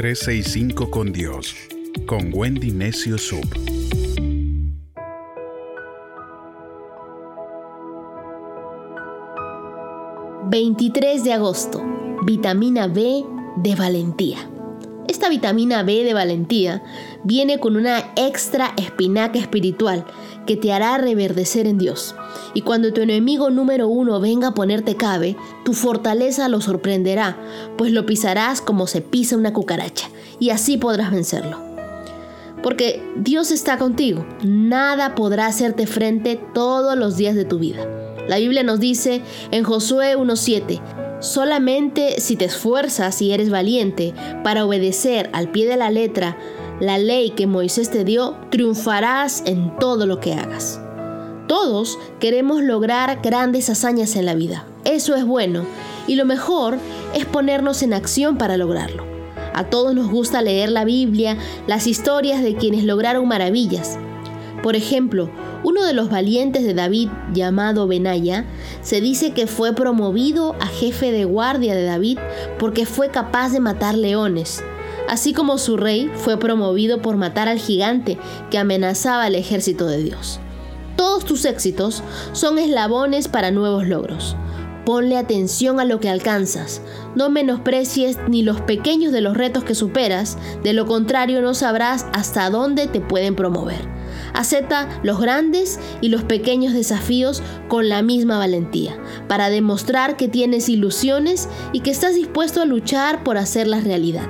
365 con Dios, con Wendy Necio Sub. ...23 de agosto... ...vitamina B de valentía... Esta vitamina B de valentía viene con una extra espinaca espiritual que te hará reverdecer en Dios. Y cuando tu enemigo número uno venga a ponerte cabe, tu fortaleza lo sorprenderá, pues lo pisarás como se pisa una cucaracha, y así podrás vencerlo. Porque Dios está contigo, nada podrá hacerte frente todos los días de tu vida. La Biblia nos dice en Josué 1.7, Solamente si te esfuerzas y eres valiente para obedecer al pie de la letra la ley que Moisés te dio, triunfarás en todo lo que hagas. Todos queremos lograr grandes hazañas en la vida. Eso es bueno y lo mejor es ponernos en acción para lograrlo. A todos nos gusta leer la Biblia, las historias de quienes lograron maravillas. Por ejemplo, uno de los valientes de David, llamado Benaya, se dice que fue promovido a jefe de guardia de David porque fue capaz de matar leones, así como su rey fue promovido por matar al gigante que amenazaba al ejército de Dios. Todos tus éxitos son eslabones para nuevos logros. Ponle atención a lo que alcanzas. No menosprecies ni los pequeños de los retos que superas, de lo contrario no sabrás hasta dónde te pueden promover. Acepta los grandes y los pequeños desafíos con la misma valentía, para demostrar que tienes ilusiones y que estás dispuesto a luchar por hacerlas realidad.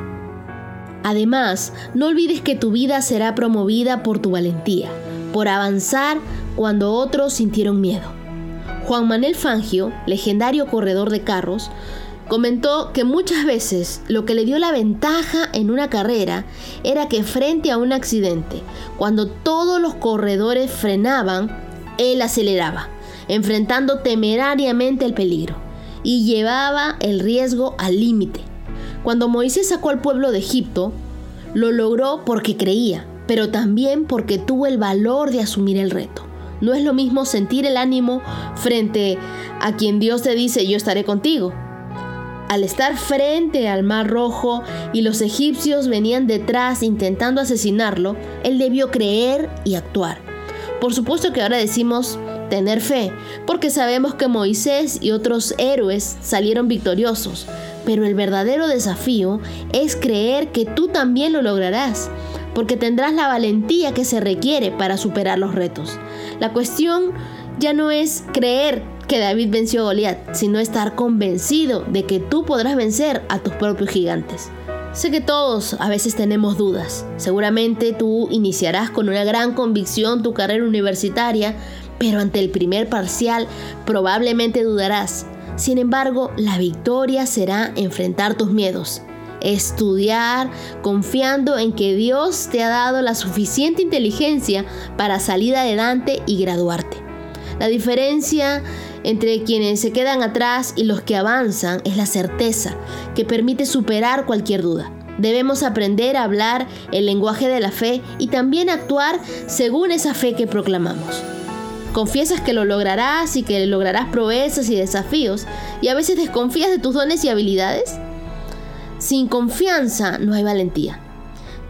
Además, no olvides que tu vida será promovida por tu valentía, por avanzar cuando otros sintieron miedo. Juan Manuel Fangio, legendario corredor de carros, Comentó que muchas veces lo que le dio la ventaja en una carrera era que frente a un accidente, cuando todos los corredores frenaban, él aceleraba, enfrentando temerariamente el peligro, y llevaba el riesgo al límite. Cuando Moisés sacó al pueblo de Egipto, lo logró porque creía, pero también porque tuvo el valor de asumir el reto. No es lo mismo sentir el ánimo frente a quien Dios te dice yo estaré contigo, al estar frente al Mar Rojo y los egipcios venían detrás intentando asesinarlo, él debió creer y actuar. Por supuesto que ahora decimos tener fe, porque sabemos que Moisés y otros héroes salieron victoriosos, pero el verdadero desafío es creer que tú también lo lograrás, porque tendrás la valentía que se requiere para superar los retos. La cuestión ya no es creer que David venció a Goliat, sino estar convencido de que tú podrás vencer a tus propios gigantes. Sé que todos a veces tenemos dudas. Seguramente tú iniciarás con una gran convicción tu carrera universitaria, pero ante el primer parcial probablemente dudarás. Sin embargo, la victoria será enfrentar tus miedos, estudiar confiando en que Dios te ha dado la suficiente inteligencia para salir adelante y graduarte. La diferencia entre quienes se quedan atrás y los que avanzan es la certeza que permite superar cualquier duda. Debemos aprender a hablar el lenguaje de la fe y también actuar según esa fe que proclamamos. Confiesas que lo lograrás y que lograrás proezas y desafíos y a veces desconfías de tus dones y habilidades. Sin confianza no hay valentía.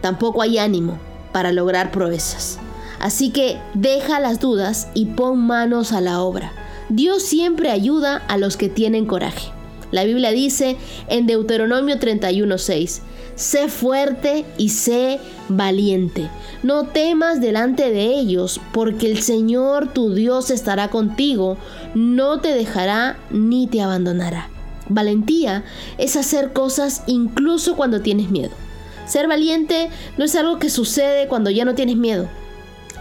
Tampoco hay ánimo para lograr proezas. Así que deja las dudas y pon manos a la obra. Dios siempre ayuda a los que tienen coraje. La Biblia dice en Deuteronomio 31:6, sé fuerte y sé valiente. No temas delante de ellos, porque el Señor tu Dios estará contigo, no te dejará ni te abandonará. Valentía es hacer cosas incluso cuando tienes miedo. Ser valiente no es algo que sucede cuando ya no tienes miedo.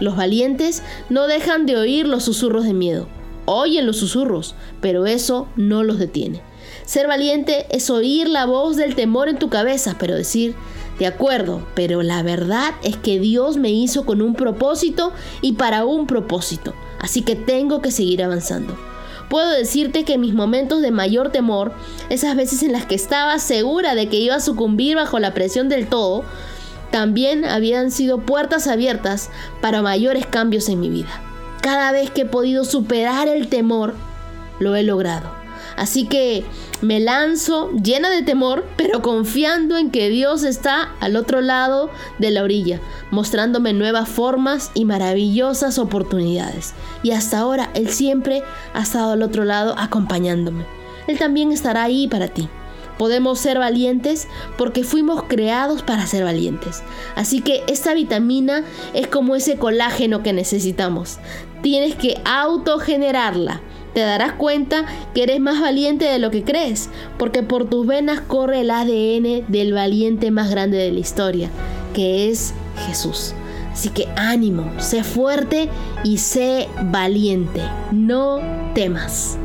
Los valientes no dejan de oír los susurros de miedo oyen los susurros, pero eso no los detiene. Ser valiente es oír la voz del temor en tu cabeza, pero decir, de acuerdo, pero la verdad es que Dios me hizo con un propósito y para un propósito, así que tengo que seguir avanzando. Puedo decirte que mis momentos de mayor temor, esas veces en las que estaba segura de que iba a sucumbir bajo la presión del todo, también habían sido puertas abiertas para mayores cambios en mi vida. Cada vez que he podido superar el temor, lo he logrado. Así que me lanzo llena de temor, pero confiando en que Dios está al otro lado de la orilla, mostrándome nuevas formas y maravillosas oportunidades. Y hasta ahora Él siempre ha estado al otro lado acompañándome. Él también estará ahí para ti. Podemos ser valientes porque fuimos creados para ser valientes. Así que esta vitamina es como ese colágeno que necesitamos. Tienes que autogenerarla. Te darás cuenta que eres más valiente de lo que crees, porque por tus venas corre el ADN del valiente más grande de la historia, que es Jesús. Así que ánimo, sé fuerte y sé valiente. No temas.